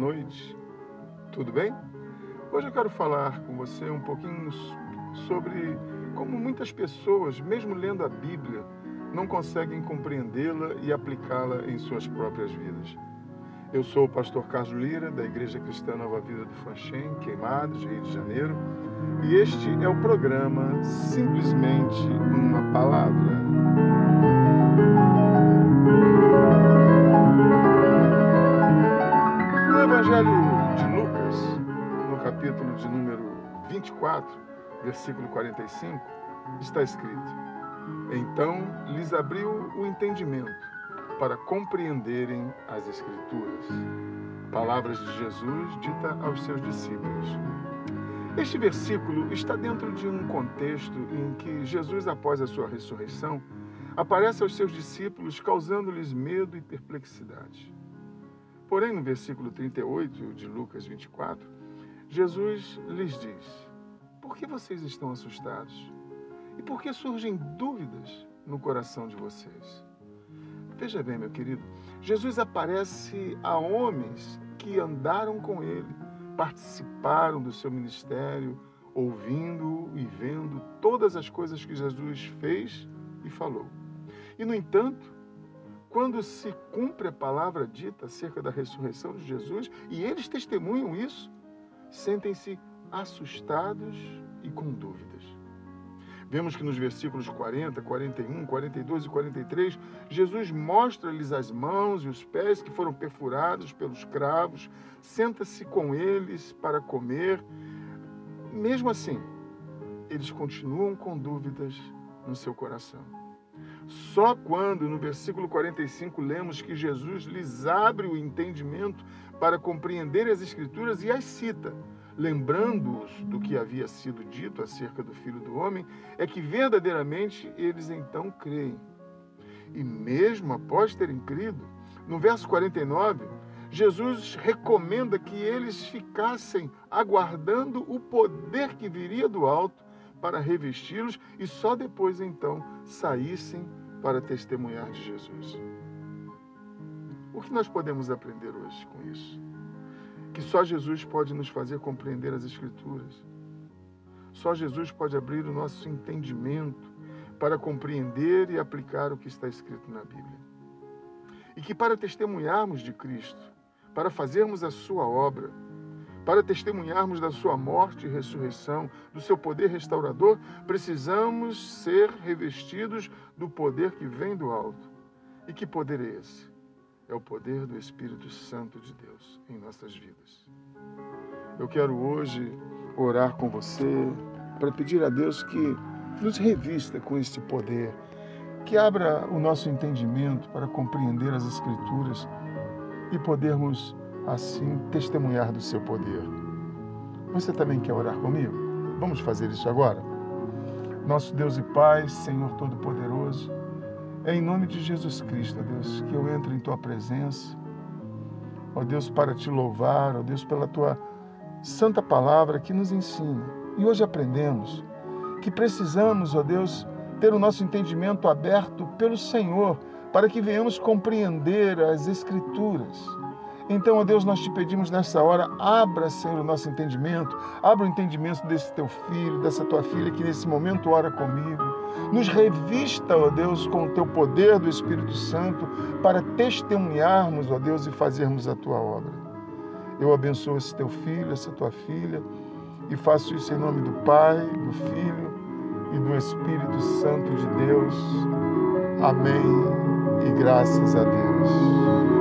noite. Tudo bem? Hoje eu quero falar com você um pouquinho sobre como muitas pessoas, mesmo lendo a Bíblia, não conseguem compreendê-la e aplicá-la em suas próprias vidas. Eu sou o pastor Carlos Lira, da Igreja Cristã Nova Vida do Fanchen, Queimados, Rio de Janeiro, e este é o programa Simplesmente uma Palavra. Capítulo de número 24, versículo 45, está escrito: Então lhes abriu o entendimento para compreenderem as Escrituras. Palavras de Jesus dita aos seus discípulos. Este versículo está dentro de um contexto em que Jesus, após a sua ressurreição, aparece aos seus discípulos, causando-lhes medo e perplexidade. Porém, no versículo 38 de Lucas 24, Jesus lhes diz: Por que vocês estão assustados? E por que surgem dúvidas no coração de vocês? Veja bem, meu querido, Jesus aparece a homens que andaram com ele, participaram do seu ministério, ouvindo e vendo todas as coisas que Jesus fez e falou. E, no entanto, quando se cumpre a palavra dita acerca da ressurreição de Jesus, e eles testemunham isso, sentem-se assustados e com dúvidas. Vemos que nos versículos 40, 41, 42 e 43, Jesus mostra-lhes as mãos e os pés que foram perfurados pelos cravos, senta-se com eles para comer. Mesmo assim, eles continuam com dúvidas no seu coração. Só quando, no versículo 45, lemos que Jesus lhes abre o entendimento para compreender as Escrituras e as cita, lembrando-os do que havia sido dito acerca do Filho do Homem, é que verdadeiramente eles então creem. E mesmo após terem crido, no verso 49, Jesus recomenda que eles ficassem aguardando o poder que viria do alto para revesti-los e só depois então saíssem para testemunhar de Jesus. O que nós podemos aprender hoje com isso? Que só Jesus pode nos fazer compreender as Escrituras. Só Jesus pode abrir o nosso entendimento para compreender e aplicar o que está escrito na Bíblia. E que para testemunharmos de Cristo, para fazermos a sua obra, para testemunharmos da sua morte e ressurreição, do seu poder restaurador, precisamos ser revestidos do poder que vem do alto. E que poder é esse? É o poder do Espírito Santo de Deus em nossas vidas. Eu quero hoje orar com você para pedir a Deus que nos revista com este poder, que abra o nosso entendimento para compreender as Escrituras e podermos assim testemunhar do seu poder. Você também quer orar comigo? Vamos fazer isso agora? Nosso Deus e Pai, Senhor Todo-Poderoso, é em nome de Jesus Cristo, Deus, que eu entro em tua presença, ó Deus, para te louvar, ó Deus, pela tua santa palavra que nos ensina. E hoje aprendemos que precisamos, ó Deus, ter o nosso entendimento aberto pelo Senhor, para que venhamos compreender as Escrituras então, ó Deus, nós te pedimos nessa hora, abra, Senhor, o nosso entendimento, abra o entendimento desse teu filho, dessa tua filha que nesse momento ora comigo. Nos revista, ó Deus, com o teu poder do Espírito Santo para testemunharmos, ó Deus, e fazermos a tua obra. Eu abençoo esse teu filho, essa tua filha, e faço isso em nome do Pai, do Filho e do Espírito Santo de Deus. Amém. E graças a Deus.